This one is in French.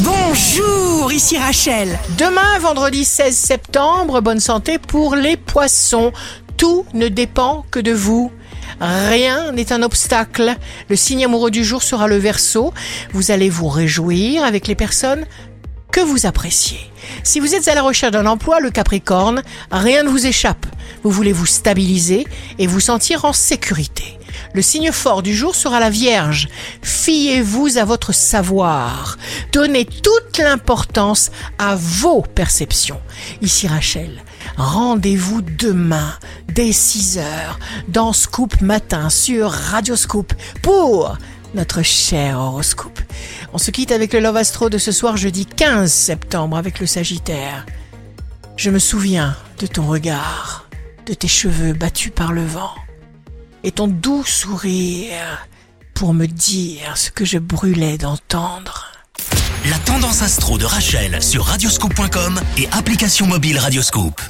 Bonjour, ici Rachel. Demain, vendredi 16 septembre, bonne santé pour les poissons. Tout ne dépend que de vous. Rien n'est un obstacle. Le signe amoureux du jour sera le verso. Vous allez vous réjouir avec les personnes que vous appréciez. Si vous êtes à la recherche d'un emploi, le Capricorne, rien ne vous échappe. Vous voulez vous stabiliser et vous sentir en sécurité. Le signe fort du jour sera la Vierge. Fiez-vous à votre savoir. Donnez toute l'importance à vos perceptions. Ici Rachel. Rendez-vous demain dès 6 heures dans Scoop Matin sur Radio Scoop pour notre cher horoscope. On se quitte avec le Love Astro de ce soir jeudi 15 septembre avec le Sagittaire. Je me souviens de ton regard, de tes cheveux battus par le vent et ton doux sourire pour me dire ce que je brûlais d'entendre. La tendance astro de Rachel sur radioscope.com et application mobile Radioscope.